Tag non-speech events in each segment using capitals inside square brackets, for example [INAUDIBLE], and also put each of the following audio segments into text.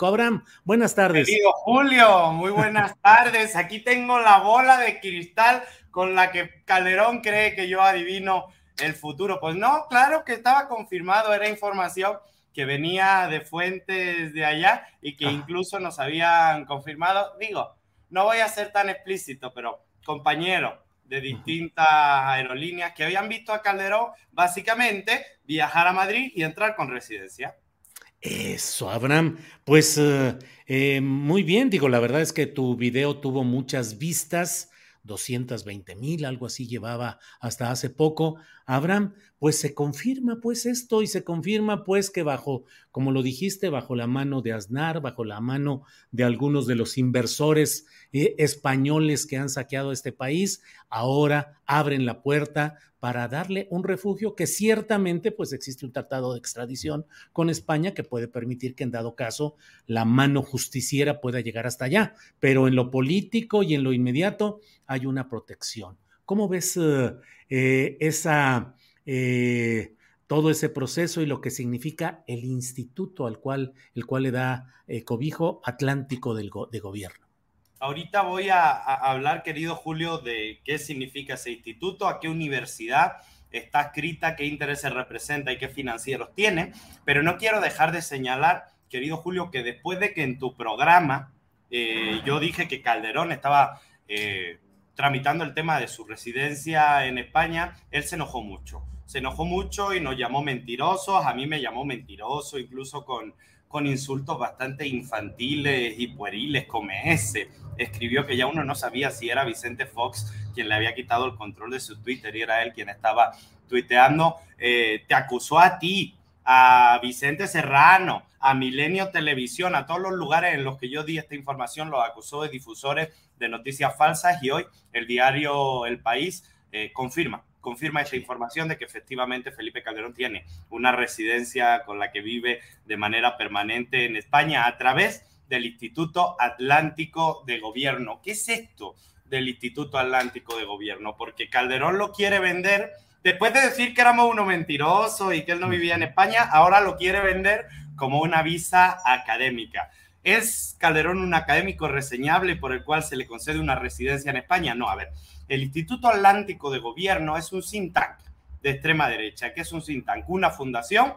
Abraham, buenas tardes. Querido Julio, muy buenas [LAUGHS] tardes. Aquí tengo la bola de cristal con la que Calderón cree que yo adivino el futuro. Pues no, claro que estaba confirmado, era información que venía de fuentes de allá y que incluso nos habían confirmado. Digo, no voy a ser tan explícito, pero compañeros de distintas aerolíneas que habían visto a Calderón básicamente viajar a Madrid y entrar con residencia. Eso, Abraham. Pues eh, eh, muy bien, digo, la verdad es que tu video tuvo muchas vistas. 220 mil, algo así llevaba hasta hace poco. Abraham, pues se confirma pues esto y se confirma pues que bajo, como lo dijiste, bajo la mano de Aznar, bajo la mano de algunos de los inversores eh, españoles que han saqueado este país, ahora abren la puerta para darle un refugio que ciertamente pues existe un tratado de extradición con España que puede permitir que en dado caso la mano justiciera pueda llegar hasta allá, pero en lo político y en lo inmediato hay una protección. ¿Cómo ves eh, eh, eh, todo ese proceso y lo que significa el instituto al cual, el cual le da cobijo Atlántico del de Gobierno? Ahorita voy a, hablar, querido Julio, de qué significa ese instituto, a qué universidad está escrita, qué intereses representa y qué financieros tiene, pero no quiero dejar de señalar, querido Julio, que después de que en tu programa yo dije que Calderón estaba tramitando el tema de su residencia en España, él se enojó mucho. Se enojó mucho y nos llamó mentirosos, a mí me llamó mentiroso, incluso con, con insultos bastante infantiles y pueriles como ese. Escribió que ya uno no sabía si era Vicente Fox quien le había quitado el control de su Twitter y era él quien estaba tuiteando. Eh, te acusó a ti, a Vicente Serrano, a Milenio Televisión, a todos los lugares en los que yo di esta información, los acusó de difusores de noticias falsas y hoy el diario El País eh, confirma, confirma esta información de que efectivamente Felipe Calderón tiene una residencia con la que vive de manera permanente en España a través del Instituto Atlántico de Gobierno. ¿Qué es esto del Instituto Atlántico de Gobierno? Porque Calderón lo quiere vender después de decir que éramos uno mentiroso y que él no vivía en España, ahora lo quiere vender como una visa académica. ¿Es Calderón un académico reseñable por el cual se le concede una residencia en España? No, a ver, el Instituto Atlántico de Gobierno es un think tank de extrema derecha. ¿Qué es un think tank? Una fundación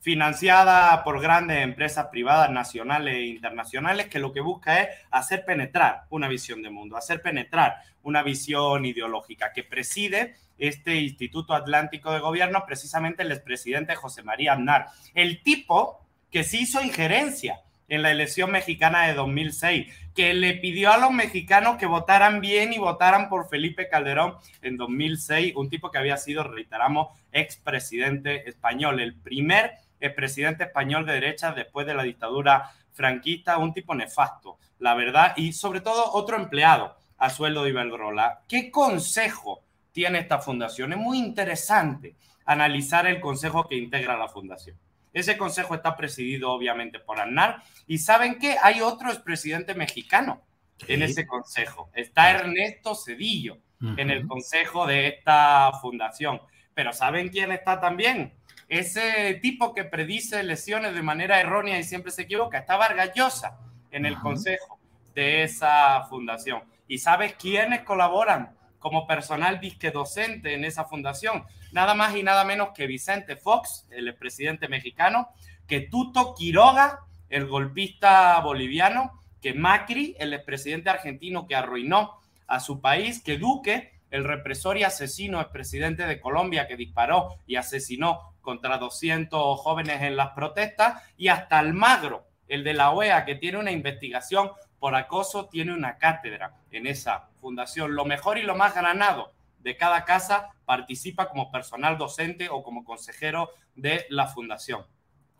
financiada por grandes empresas privadas nacionales e internacionales que lo que busca es hacer penetrar una visión de mundo, hacer penetrar una visión ideológica que preside este Instituto Atlántico de Gobierno, precisamente el expresidente José María Aznar, el tipo que se hizo injerencia en la elección mexicana de 2006, que le pidió a los mexicanos que votaran bien y votaran por Felipe Calderón en 2006, un tipo que había sido, reiteramos, expresidente español, el primer expresidente español de derecha después de la dictadura franquista, un tipo nefasto, la verdad, y sobre todo otro empleado a sueldo de Iberdrola. ¿Qué consejo tiene esta fundación? Es muy interesante analizar el consejo que integra la fundación. Ese consejo está presidido obviamente por Aznar. Y saben que hay otro expresidente mexicano en ese consejo. Está Ernesto Cedillo en el consejo de esta fundación. Pero ¿saben quién está también? Ese tipo que predice elecciones de manera errónea y siempre se equivoca. Está Vargas Llosa en el consejo de esa fundación. ¿Y sabes quiénes colaboran como personal disque docente en esa fundación? Nada más y nada menos que Vicente Fox, el expresidente mexicano, que Tuto Quiroga, el golpista boliviano, que Macri, el expresidente argentino que arruinó a su país, que Duque, el represor y asesino expresidente de Colombia que disparó y asesinó contra 200 jóvenes en las protestas, y hasta Almagro, el de la OEA, que tiene una investigación por acoso, tiene una cátedra en esa fundación. Lo mejor y lo más granado de cada casa participa como personal docente o como consejero de la fundación.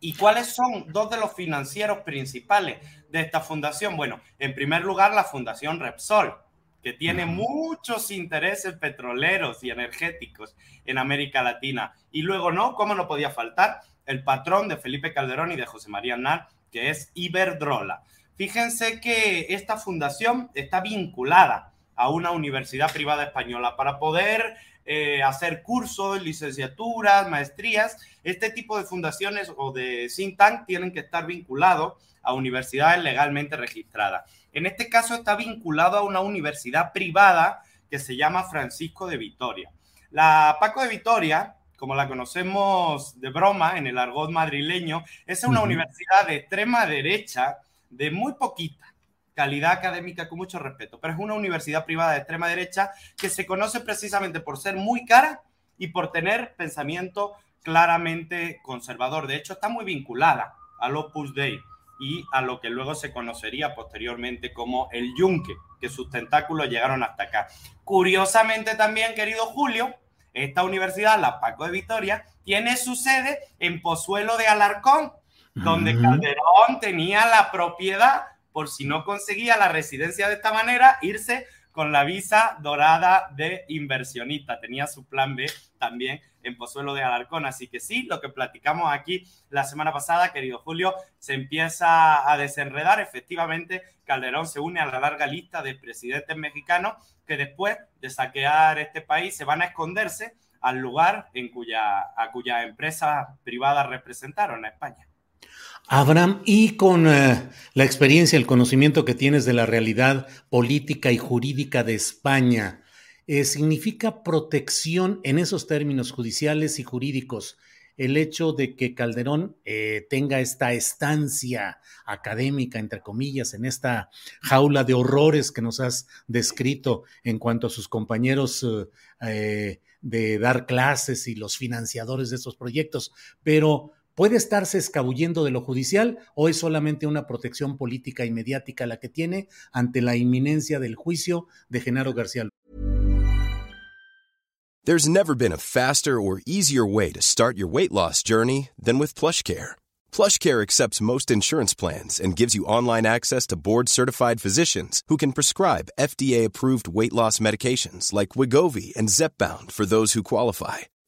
¿Y cuáles son dos de los financieros principales de esta fundación? Bueno, en primer lugar, la Fundación Repsol, que tiene muchos intereses petroleros y energéticos en América Latina. Y luego, ¿no? ¿Cómo no podía faltar? El patrón de Felipe Calderón y de José María Aznar, que es Iberdrola. Fíjense que esta fundación está vinculada a una universidad privada española para poder eh, hacer cursos, licenciaturas, maestrías. Este tipo de fundaciones o de think tank tienen que estar vinculados a universidades legalmente registradas. En este caso está vinculado a una universidad privada que se llama Francisco de Vitoria. La Paco de Vitoria, como la conocemos de broma en el argot madrileño, es una universidad de extrema derecha de muy poquita calidad académica con mucho respeto, pero es una universidad privada de extrema derecha que se conoce precisamente por ser muy cara y por tener pensamiento claramente conservador. De hecho, está muy vinculada al Opus Dei y a lo que luego se conocería posteriormente como el Yunque, que sus tentáculos llegaron hasta acá. Curiosamente también, querido Julio, esta universidad, la Paco de Vitoria, tiene su sede en Pozuelo de Alarcón, donde Calderón tenía la propiedad, por si no conseguía la residencia de esta manera, irse con la visa dorada de inversionista. Tenía su plan B también en Pozuelo de Alarcón. Así que sí, lo que platicamos aquí la semana pasada, querido Julio, se empieza a desenredar. Efectivamente, Calderón se une a la larga lista de presidentes mexicanos que después de saquear este país se van a esconderse al lugar en cuya, a cuya empresa privada representaron a España. Abraham, y con eh, la experiencia, el conocimiento que tienes de la realidad política y jurídica de España, eh, ¿significa protección en esos términos judiciales y jurídicos el hecho de que Calderón eh, tenga esta estancia académica, entre comillas, en esta jaula de horrores que nos has descrito en cuanto a sus compañeros de dar clases y los financiadores de estos proyectos, pero ¿Puede estarse escabullendo de lo judicial o es solamente una protección política y mediática la que tiene ante la inminencia del juicio de Genaro García? There's never been a faster or easier way to start your weight loss journey than with PlushCare. PlushCare accepts most insurance plans and gives you online access to board-certified physicians who can prescribe FDA-approved weight loss medications like Wigovi and Zepbound for those who qualify.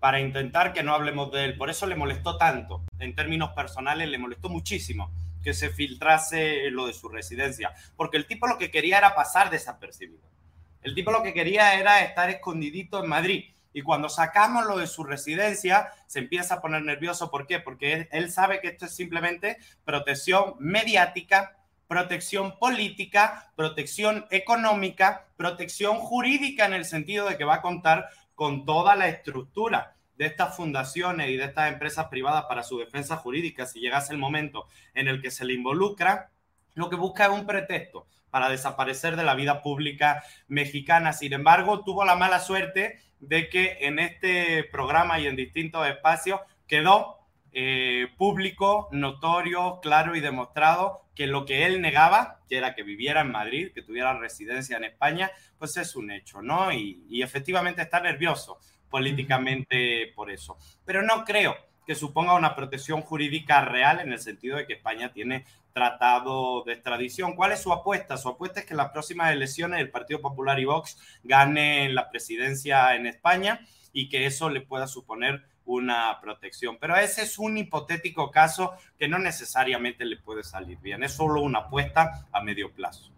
para intentar que no hablemos de él. Por eso le molestó tanto, en términos personales, le molestó muchísimo que se filtrase lo de su residencia, porque el tipo lo que quería era pasar desapercibido. El tipo lo que quería era estar escondidito en Madrid. Y cuando sacamos lo de su residencia, se empieza a poner nervioso. ¿Por qué? Porque él, sabe que esto es simplemente protección mediática, protección política, protección económica, protección jurídica en el sentido de que va a contar con toda la estructura de estas fundaciones y de estas empresas privadas para su defensa jurídica, si llegase el momento en el que se le involucra, lo que busca es un pretexto para desaparecer de la vida pública mexicana. Sin embargo, tuvo la mala suerte de que en este programa y en distintos espacios quedó eh, público, notorio, claro y demostrado que lo que él negaba, que era que viviera en Madrid, que tuviera residencia en España, pues es un hecho, ¿no? Y, efectivamente está nervioso políticamente por eso. Pero no creo que suponga una protección jurídica real en el sentido de que España tiene tratado de extradición. ¿Cuál es su apuesta? Su apuesta es que las próximas elecciones el Partido Popular y Vox ganen la presidencia en España y que eso le pueda suponer una protección. Pero ese es un hipotético caso que no necesariamente le puede salir bien, es solo una apuesta a medio plazo.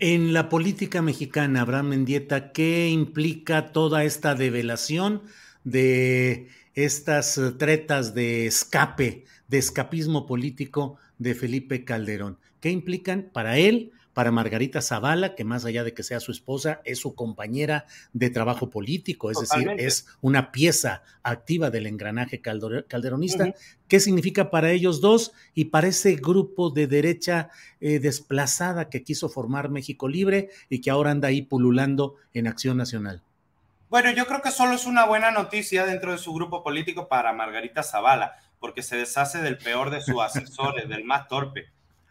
En la política mexicana, Abraham Mendieta, ¿qué implica toda esta develación de estas tretas de escape, de escapismo político de Felipe Calderón? ¿Qué implican para él, para Margarita Zavala, que más allá de que sea su esposa, es su compañera de trabajo político, es decir, es una pieza activa del engranaje calderonista. ¿Qué significa para ellos dos y para ese grupo de derecha eh, desplazada que quiso formar México Libre y que ahora anda ahí pululando en Acción Nacional? Bueno, yo creo que solo es una buena noticia dentro de su grupo político para Margarita Zavala, porque se deshace del peor de sus asesores, del más torpe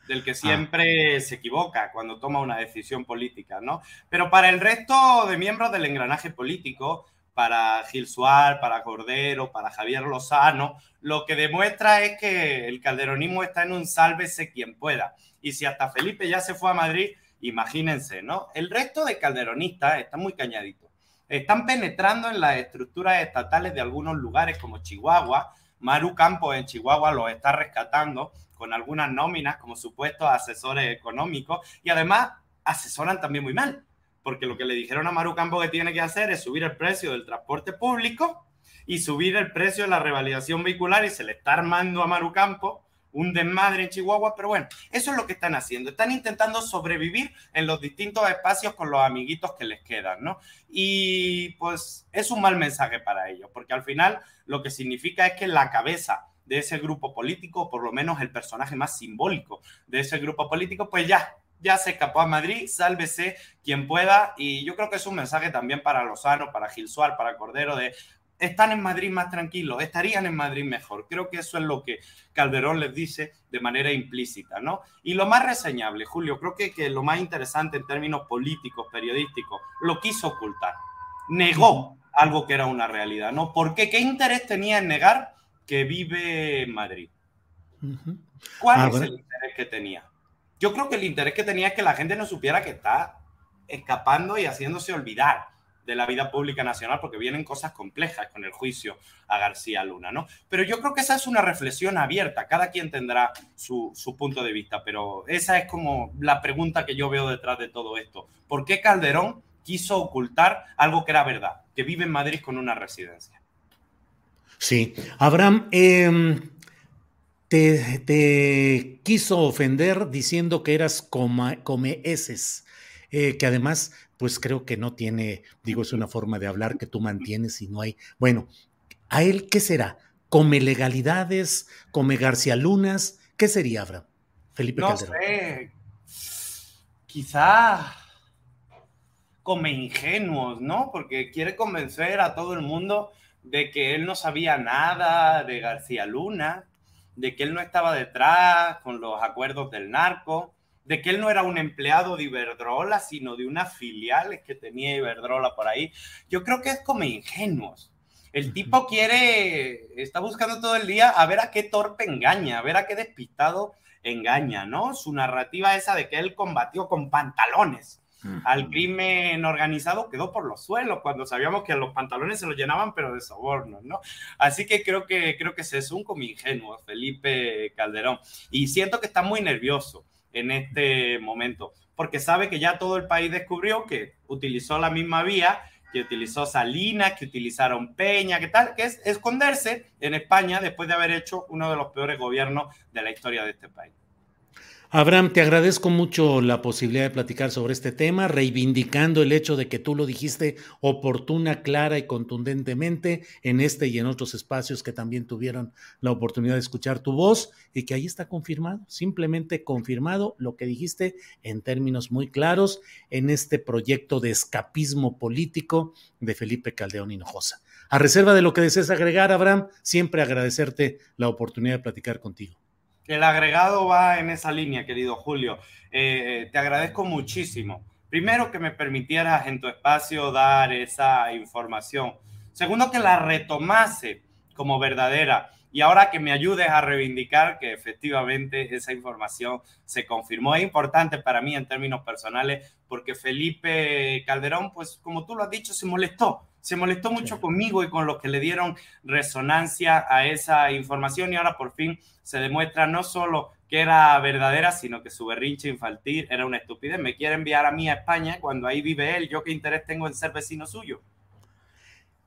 del que ah. siempre se equivoca cuando toma una decisión política, ¿no? Pero para el resto de miembros del engranaje político, para Gil Suárez, para Cordero, para Javier Lozano, lo que demuestra es que el calderonismo está en un sálvese quien pueda. Y si hasta Felipe ya se fue a Madrid, imagínense, ¿no? El resto de calderonistas están muy cañaditos. Están penetrando en las estructuras estatales de algunos lugares como Chihuahua. Maru Campos en Chihuahua los está rescatando con algunas nóminas como supuestos asesores económicos y además asesoran también muy mal, porque lo que le dijeron a Maru Campo que tiene que hacer es subir el precio del transporte público y subir el precio de la revalidación vehicular y se le está armando a Maru Campo un desmadre en Chihuahua, pero bueno, eso es lo que están haciendo. Están intentando sobrevivir en los distintos espacios con los amiguitos que les quedan, ¿no? Y pues es un mal mensaje para ellos, porque al final lo que significa es que la cabeza de ese grupo político, por lo menos el personaje más simbólico de ese grupo político, pues ya, ya se escapó a Madrid, sálvese quien pueda. Y yo creo que es un mensaje también para Lozano, para Gil Suárez, para Cordero, de están en Madrid más tranquilos, estarían en Madrid mejor. Creo que eso es lo que Calderón les dice de manera implícita, ¿no? Y lo más reseñable, Julio, creo que, que lo más interesante en términos políticos, periodísticos, lo quiso ocultar. Negó algo que era una realidad, ¿no? ¿Por qué? ¿Qué interés tenía en negar que vive en Madrid. ¿Cuál ah, es el interés que tenía? Yo creo que el interés que tenía es que la gente no supiera que está escapando y haciéndose olvidar de la vida pública nacional, porque vienen cosas complejas con el juicio a García Luna, ¿no? Pero yo creo que esa es una reflexión abierta, cada quien tendrá su, su, punto de vista, pero esa es como la pregunta que yo veo detrás de todo esto. ¿Por qué Calderón quiso ocultar algo que era verdad, que vive en Madrid con una residencia? Sí, Abraham, em, te, quiso ofender diciendo que eras come, come eh, que además, pues creo que no tiene, digo, es una forma de hablar que tú mantienes y no hay. Bueno, ¿a él qué será? ¿Come legalidades? ¿Come García Lunas? ¿Qué sería, Abraham? Felipe no sé. Quizá come ingenuos, ¿no? Porque quiere convencer a todo el mundo de que él no sabía nada de García Luna, de que él no estaba detrás con los acuerdos del narco, de que él no era un empleado de Iberdrola, sino de unas filiales que tenía Iberdrola por ahí. Yo creo que es como ingenuos. El tipo quiere, está buscando todo el día a ver a qué torpe engaña, a ver a qué despistado engaña, ¿no? Su narrativa esa de que él combatió con pantalones al crimen organizado quedó por los suelos cuando sabíamos que los pantalones se los llenaban pero de sobornos, ¿no? Así que creo que creo que se es un como ingenuo Felipe Calderón y siento que está muy nervioso en este momento porque sabe que ya todo el país descubrió que utilizó la misma vía que utilizó Salinas, que utilizaron Peña, que tal, que es esconderse en España después de haber hecho uno de los peores gobiernos de la historia de este país. Abraham, te agradezco mucho la posibilidad de platicar sobre este tema, reivindicando el hecho de que tú lo dijiste oportuna, clara y contundentemente en este y en otros espacios que también tuvieron la oportunidad de escuchar tu voz y que ahí está confirmado, simplemente confirmado lo que dijiste en términos muy claros en este proyecto de escapismo político de Felipe Caldeón Hinojosa. A reserva de lo que desees agregar, Abraham, siempre agradecerte la oportunidad de platicar contigo. El agregado va en esa línea, querido Julio. Eh, te agradezco muchísimo. Primero, que me permitieras en tu espacio dar esa información. Segundo, que la retomase como verdadera. Y ahora que me ayudes a reivindicar que efectivamente esa información se confirmó. Es importante para mí en términos personales porque Felipe Calderón, pues como tú lo has dicho, se molestó se molestó mucho conmigo y con los que le dieron resonancia a esa información y ahora por fin se demuestra no solo que era verdadera, sino que su berrinche infantil era una estupidez. Me quiere enviar a mí a España cuando ahí vive él. ¿Yo qué interés tengo en ser vecino suyo?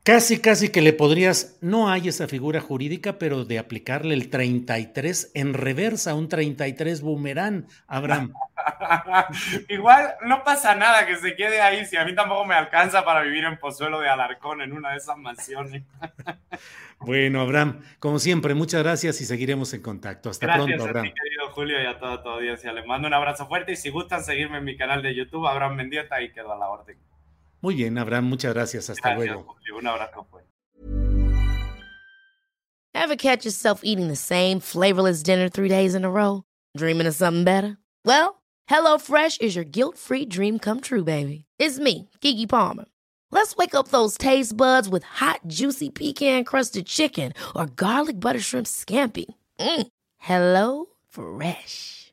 Casi, casi que le podrías, no hay esa figura jurídica, pero de aplicarle el 33 en reversa, un 33 boomerang, Abraham. [LAUGHS] Igual no pasa nada que se quede ahí, si a mí tampoco me alcanza para vivir en Pozuelo de Alarcón, en una de esas mansiones. [LAUGHS] bueno, Abraham, como siempre, muchas gracias y seguiremos en contacto. Hasta pronto, Abraham. A ti, querido Julio, y a toda tu audiencia. Les mando un abrazo fuerte y si gustan seguirme en mi canal de YouTube, Abraham Mendieta, ahí quedo a la orden. Muy bien, Abraham, muchas gracias. Hasta gracias, luego. Julio. Un abrazo fuerte. Ever catch yourself eating the same flavorless dinner three days in a row? Dreaming of something better? Well, HelloFresh is your guilt-free dream come true, baby. It's me, Kiki Palmer. Let's wake up those taste buds with hot, juicy pecan-crusted chicken or garlic butter shrimp scampi. Mm. Hello Fresh.